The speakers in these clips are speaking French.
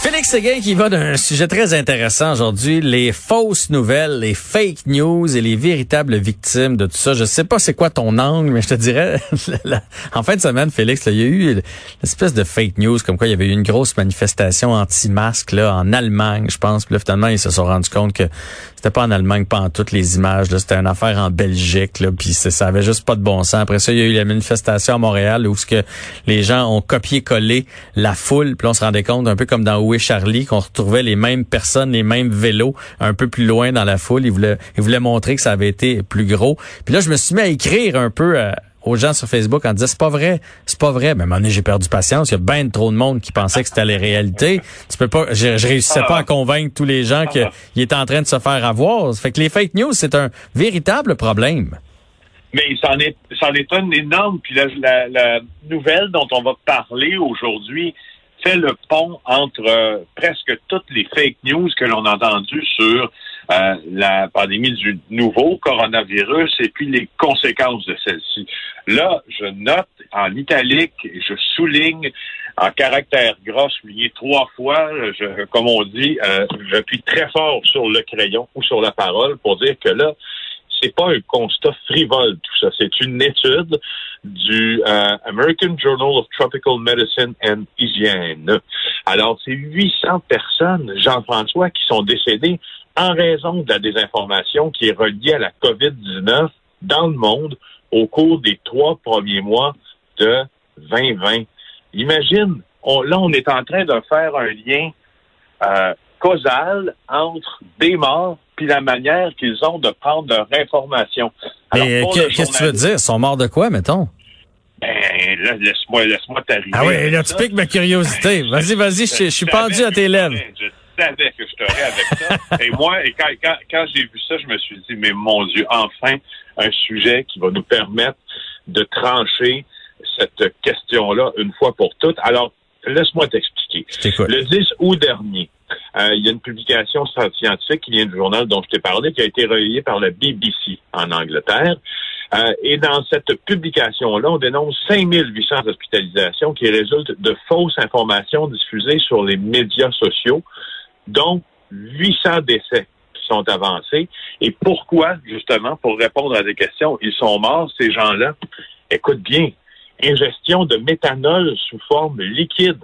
Félix Séguin qui va d'un sujet très intéressant aujourd'hui, les fausses nouvelles, les fake news et les véritables victimes de tout ça. Je sais pas c'est quoi ton angle, mais je te dirais, en fin de semaine, Félix, il y a eu une espèce de fake news, comme quoi il y avait eu une grosse manifestation anti-masque là en Allemagne, je pense. Puis là, finalement, ils se sont rendus compte que c'était pas en Allemagne, pas en toutes les images. C'était une affaire en Belgique, là, puis ça avait juste pas de bon sens. Après ça, il y a eu la manifestation à Montréal où ce que les gens ont copié-collé la foule, puis on se rendait compte un peu comme dans Charlie qu'on retrouvait les mêmes personnes, les mêmes vélos un peu plus loin dans la foule. Ils voulaient, ils voulaient montrer que ça avait été plus gros. Puis là, je me suis mis à écrire un peu. Euh, aux gens sur Facebook en disant c'est pas vrai, c'est pas vrai. Mais donné, j'ai perdu patience. Il y a bien trop de monde qui pensait que c'était la réalité. Tu peux pas, je, je réussissais pas à convaincre tous les gens qu'il était en train de se faire avoir. Fait que les fake news, c'est un véritable problème. Mais c'en est, est un énorme. Puis la, la, nouvelle dont on va parler aujourd'hui fait le pont entre euh, presque toutes les fake news que l'on a entendues sur euh, la pandémie du nouveau coronavirus et puis les conséquences de celle-ci. Là, je note en italique, je souligne en caractère gras, souligné trois fois, je, comme on dit, euh, j'appuie très fort sur le crayon ou sur la parole pour dire que là, c'est pas un constat frivole tout ça. C'est une étude du euh, American Journal of Tropical Medicine and Hygiene. Alors, c'est 800 personnes, Jean-François, qui sont décédées en raison de la désinformation qui est reliée à la COVID-19 dans le monde au cours des trois premiers mois de 2020. Imagine, là, on est en train de faire un lien euh, causal entre des morts puis la manière qu'ils ont de prendre leur information. Mais qu'est-ce que tu veux dire? Ils sont morts de quoi, mettons? Ben, là, laisse-moi, laisse-moi t'arriver. Ah oui, là, tu piques ma curiosité. Vas-y, vas-y, je, suis pendu à tes lèvres savais que je t'aurais avec ça. et moi, et quand, quand, quand j'ai vu ça, je me suis dit, mais mon Dieu, enfin, un sujet qui va nous permettre de trancher cette question-là une fois pour toutes. Alors, laisse-moi t'expliquer. Le 10 août dernier, euh, il y a une publication scientifique qui vient du journal dont je t'ai parlé, qui a été relayée par la BBC en Angleterre. Euh, et dans cette publication-là, on dénonce 5800 hospitalisations qui résultent de fausses informations diffusées sur les médias sociaux donc 800 décès qui sont avancés. Et pourquoi, justement, pour répondre à des questions, ils sont morts, ces gens-là? Écoute bien, ingestion de méthanol sous forme liquide,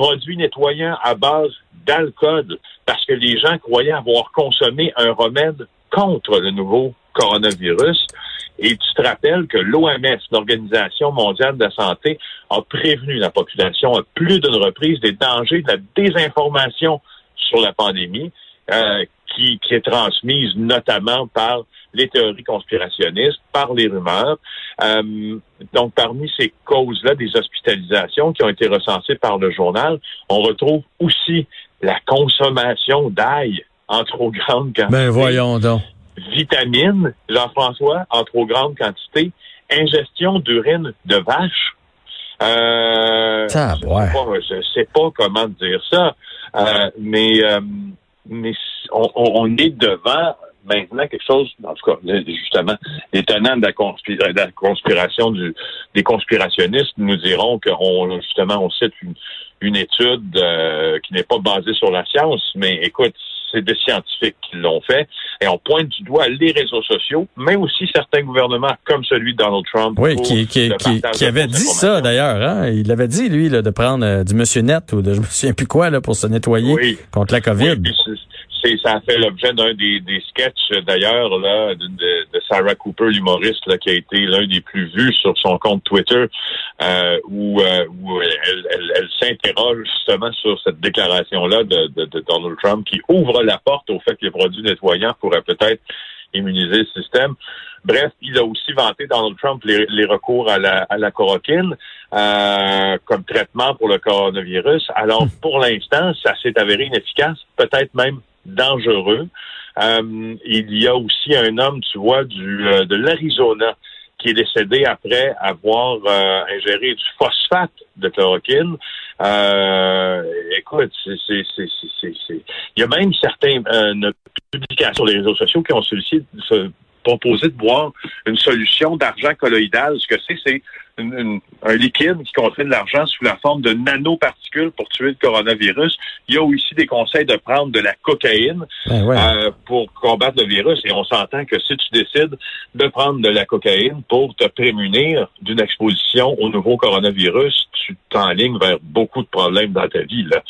produit nettoyant à base d'alcool, parce que les gens croyaient avoir consommé un remède contre le nouveau coronavirus. Et tu te rappelles que l'OMS, l'Organisation mondiale de la santé, a prévenu la population à plus d'une reprise des dangers de la désinformation sur la pandémie, euh, qui, qui, est transmise notamment par les théories conspirationnistes, par les rumeurs. Euh, donc, parmi ces causes-là, des hospitalisations qui ont été recensées par le journal, on retrouve aussi la consommation d'ail en trop grande quantité. Ben voyons donc. Vitamines, Jean-François, en trop grande quantité. Ingestion d'urine de vache. Euh, je ne sais pas comment dire ça. Euh, mais euh, mais on, est devant maintenant quelque chose, en tout cas, justement, les tenants de la, conspiration du, des conspirationnistes nous diront qu'on justement on cite une, une étude euh, qui n'est pas basée sur la science, mais écoute, c'est des scientifiques qui l'ont fait. Et on pointe du doigt les réseaux sociaux, mais aussi certains gouvernements comme celui de Donald Trump. Oui, qui, qui, qui, avait dit ça d'ailleurs. Hein? Il avait dit, lui, là, de prendre euh, du Monsieur Net ou de je me souviens plus quoi là, pour se nettoyer contre la COVID. C'est, ça a fait l'objet d'un des, des sketchs d'ailleurs là de, de, Sarah Cooper, l'humoriste là, qui a été l'un des plus vus sur son compte Twitter, euh, où, euh, où elle, elle, elle s'interroge justement sur cette déclaration-là de, de, de Donald Trump qui ouvre la porte au fait que les produits nettoyants pourraient peut-être immuniser le système. Bref, il a aussi vanté Donald Trump les, recours à la, à la chloroquine euh, comme traitement pour le coronavirus. Alors, pour l'instant, ça s'est avéré inefficace, peut-être même dangereux. Euh, il y a aussi un homme, tu vois, du euh, de l'Arizona qui est décédé après avoir euh, ingéré du phosphate de chloroquine. Écoute, c'est, il y a même certaines publications sur les réseaux sociaux qui ont sollicité, proposé de boire une solution d'argent colloïdal. Ce que c'est, c'est un liquide qui contient de l'argent sous la forme de nanoparticules pour tuer le coronavirus. Il y a aussi des conseils de prendre de la cocaïne Ben ouais. euh, pour combattre le virus. Et on s'entend que si tu décides de prendre de la cocaïne pour te prémunir d'une exposition au nouveau coronavirus, tu t'enlignes vers beaucoup de problèmes dans ta vie. Là.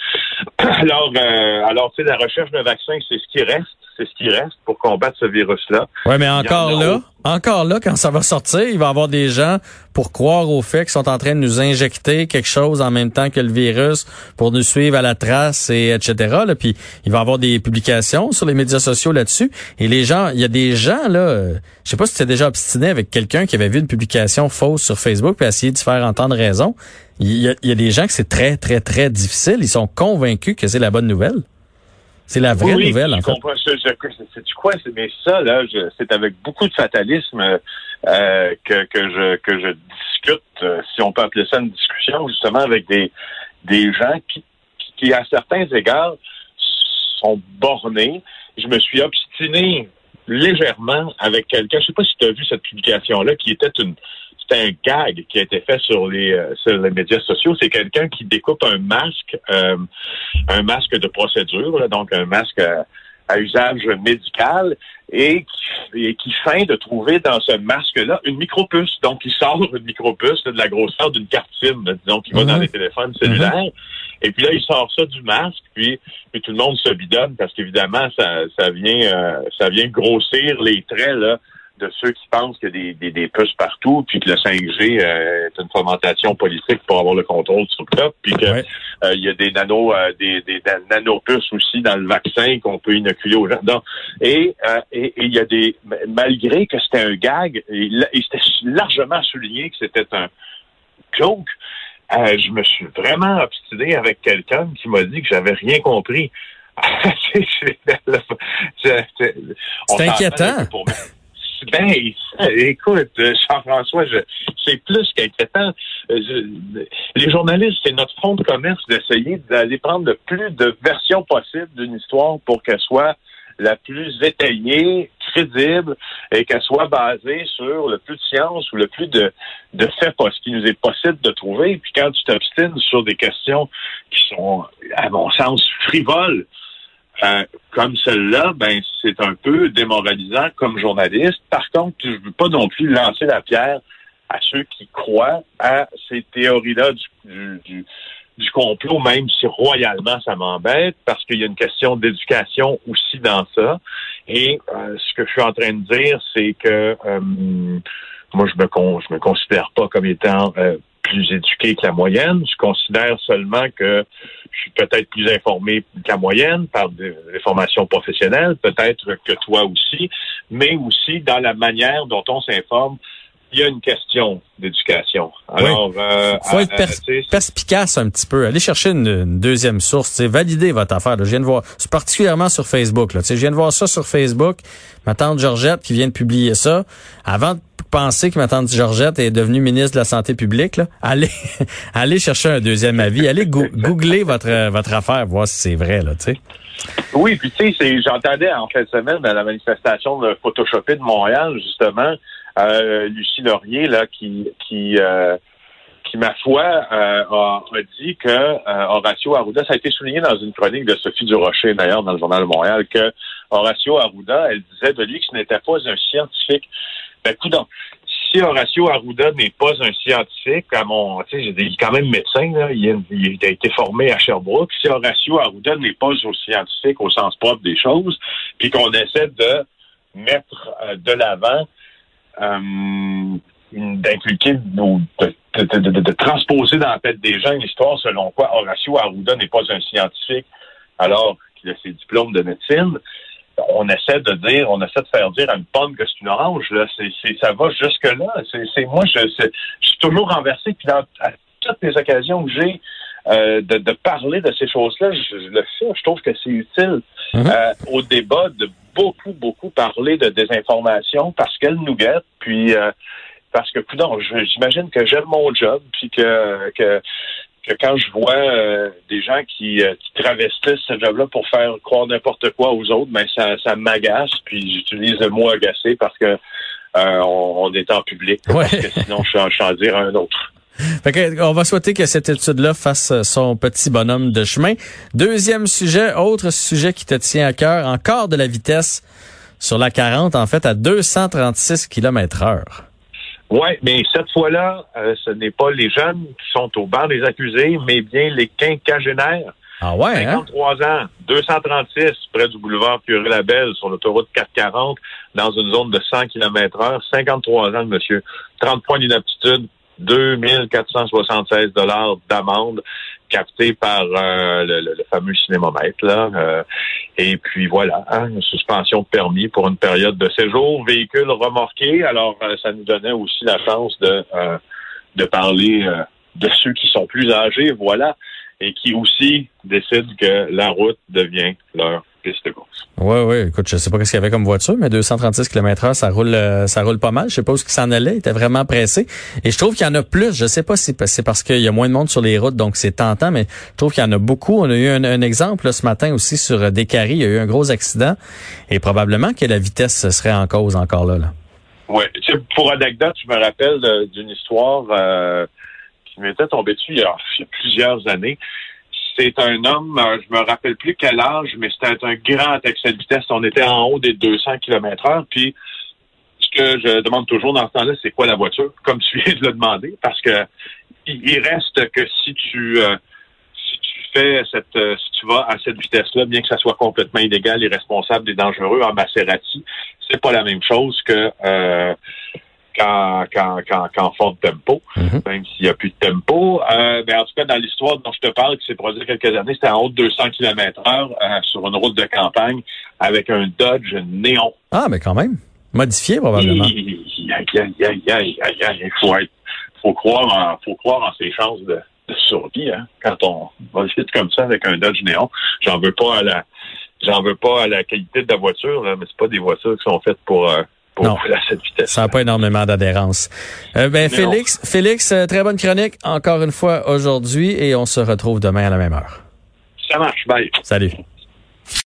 Alors, euh, alors tu sais, la recherche d'un vaccin, c'est ce qui reste. C'est ce qui reste pour combattre ce virus-là. Ouais, mais en encore là, encore là, quand ça va sortir, il va y avoir des gens pour croire au fait qu'ils sont en train de nous injecter quelque chose en même temps que le virus pour nous suivre à la trace et etc. Là. Puis il va y avoir des publications sur les médias sociaux là-dessus. Et les gens, il y a des gens là, je sais pas si tu t'es déjà obstiné avec quelqu'un qui avait vu une publication fausse sur Facebook puis essayé de se faire entendre raison. Il y a, il y a des gens que c'est très très très difficile. Ils sont convaincus que c'est la bonne nouvelle. C'est la vraie oui, nouvelle je en fait. c'est quoi? Mais ça, là, je- c'est avec beaucoup de fatalisme euh, que, que je que je discute, euh, si on peut appeler ça une discussion, justement, avec des des gens qui, qui, qui, à certains égards, sont bornés. Je me suis obstiné légèrement avec quelqu'un. Je sais pas si tu as vu cette publication-là, qui était une c'était un gag qui a été fait sur les euh, sur les médias sociaux. C'est quelqu'un qui découpe un masque, euh, un masque de procédure, là, donc un masque à, à usage médical, et qui, et qui feint de trouver dans ce masque-là une micropuce. Donc, il sort une micropuce là, de la grosseur d'une carte SIM, là, disons, qui va dans Mhm. les téléphones cellulaires. Et puis là, il sort ça du masque, puis, puis tout le monde se bidonne parce qu'évidemment, ça, ça vient euh, ça vient grossir les traits là, de ceux qui pensent qu'il y a des, des, des puces partout, puis que le 5G euh, est une fomentation politique pour avoir le contrôle sur le top, puis Ouais. euh, il y a des nano euh, des, des, des nanopuces aussi dans le vaccin qu'on peut inoculer aux gens. Et euh, et et il y a des malgré que c'était un gag, et c'était largement souligné que c'était un joke, euh, je me suis vraiment obstiné avec quelqu'un qui m'a dit que j'avais rien compris. C'est- inquiétant. pour- Ben, écoute, euh, Jean-François, je- c'est plus qu'inquiétant. Euh, je- Les journalistes, c'est notre fonds de commerce d'essayer d'aller prendre le plus de versions possibles d'une histoire pour qu'elle soit la plus étayée, crédible, et qu'elle soit basée sur le plus de science ou le plus de, de faits ce qui nous est possible de trouver. Puis quand tu t'obstines sur des questions qui sont, à mon sens, frivoles, euh, comme celle-là, ben c'est un peu démoralisant comme journaliste. Par contre, je veux pas non plus lancer la pierre à ceux qui croient à ces théories-là du, du complot, même si royalement ça m'embête, parce qu'il y a une question d'éducation aussi dans ça. Et euh, ce que je suis en train de dire, c'est que euh, moi, je me con, je me considère pas comme étant euh, plus éduqué que la moyenne. Je considère seulement que je suis peut-être plus informé que la moyenne par des, des formations professionnelles, peut-être que toi aussi, mais aussi dans la manière dont on s'informe. Il y a une question d'éducation. Alors, euh, faut être perspicace un petit peu. Allez chercher une, une deuxième source. C'est valider votre affaire. là. Je viens de voir, c'est particulièrement sur Facebook. Là. Je viens de voir ça sur Facebook. Ma tante Georgette qui vient de publier ça. Avant de penser que ma tante Georgette est devenue ministre de la Santé publique, là, allez, allez chercher un deuxième avis. Allez goo- googler votre, votre affaire, voir si c'est vrai. Là, tu sais. Oui, puis tu sais, c'est- j'entendais en fin de semaine à la manifestation de Photoshopé de Montréal, justement, euh, Lucie Laurier, là, qui qui euh, qui, ma foi, euh, a, dit que Horacio Arruda, ça a été souligné dans une chronique de Sophie Durocher, d'ailleurs, dans le Journal de Montréal, que Horacio Arruda, elle disait de lui que ce n'était pas un scientifique. Ben, coudonc, si Horacio Arruda n'est pas un scientifique, à mon, il est quand même médecin, là, il, a, été formé à Sherbrooke. Si Horacio Arruda n'est pas un scientifique au sens propre des choses, puis qu'on essaie de mettre de l'avant, euh, une- d'inculquer ou de, de, de- de- de transposer dans la tête des gens une histoire selon quoi Horacio Arruda n'est pas un scientifique alors qu'il a ses diplômes de médecine, on essaie de dire, on essaie de faire dire à une pomme que c'est une orange. Là, c'est, ça va jusque là. C'est, moi, je, suis toujours renversé. Puis dans à toutes les occasions que j'ai euh, de, de parler de ces choses-là, je, je le fais. Je trouve que c'est utile Mhm. euh, au débat de beaucoup, beaucoup parler de désinformation parce qu'elle nous guette. Puis euh, parce que, non, j'imagine que j'aime mon job, puis que, que que quand je vois euh, des gens qui, euh, qui travestissent ce job-là pour faire croire n'importe quoi aux autres, ben ça, ça m'agace. Puis j'utilise le mot agacé parce que euh, on, est en public. Ouais. Parce que sinon, je suis en dire un autre. Fait que, on va souhaiter que cette étude-là fasse son petit bonhomme de chemin. Deuxième sujet, autre sujet qui te tient à cœur, encore de la vitesse sur la 40, en fait, à 236 km heure. Oui, mais cette fois-là, euh, ce n'est pas les jeunes qui sont au banc des accusés, mais bien les quinquagénaires. Ah ouais, 53 hein? ans, 236 près du boulevard Curie-Labelle sur l'autoroute 440 dans une zone de 100 km heure. 53 ans, monsieur. 30 points d'inaptitude, 2476 dollars d'amende capté par euh, le, fameux cinémomètre là. Euh, et puis voilà, hein, une suspension de permis pour une période de séjour, véhicule remorqué. Alors euh, ça nous donnait aussi la chance de de parler de ceux qui sont plus âgés, voilà, et qui aussi décident que la route devient leur piste de course. Oui, oui. Écoute, je sais pas ce qu'il y avait comme voiture, mais 236 km heure, ça roule, euh, ça roule pas mal. Je sais pas où qu'il s'en allait. Il était vraiment pressé. Et je trouve qu'il y en a plus. Je sais pas si c'est parce qu'il y a moins de monde sur les routes, donc c'est tentant, mais je trouve qu'il y en a beaucoup. On a eu un, exemple ce matin aussi sur euh, Descaries. Il y a eu un gros accident et probablement que la vitesse serait en cause encore là. là. Oui. Pour anecdote, je me rappelle d'une histoire euh, qui m'était tombée dessus il y a plusieurs années c'est un homme, euh, je me rappelle plus quel âge, mais c'était un grand excès de vitesse. On était en haut des 200 km heure. Puis, ce que je demande toujours dans ce temps-là, c'est quoi la voiture? Comme tu viens de le demander, parce que il reste que si tu euh, si tu fais cette euh, si tu vas à cette vitesse-là, bien que ça soit complètement illégal, irresponsable et dangereux en Maserati, c'est pas la même chose que qu'en, qu'en, qu'en, fort tempo, mhm. même s'il n'y a plus de tempo. Euh, mais en tout cas, dans l'histoire dont je te parle, qui s'est produite quelques années, c'était en haut de 200 km heure euh, sur une route de campagne avec un Dodge néon. Ah, mais quand même. Modifié, probablement. Il faut être, faut croire en, faut croire en ses chances de, de survie, hein, quand on va vite comme ça avec un Dodge néon. J'en veux pas à la, j'en veux pas à la qualité de la voiture, là, mais c'est pas des voitures qui sont faites pour, euh, non. Ça n'a pas énormément d'adhérence. Euh, ben, Félix, Félix, euh, très bonne chronique encore une fois aujourd'hui et on se retrouve demain à la même heure. Ça marche, bye. Salut.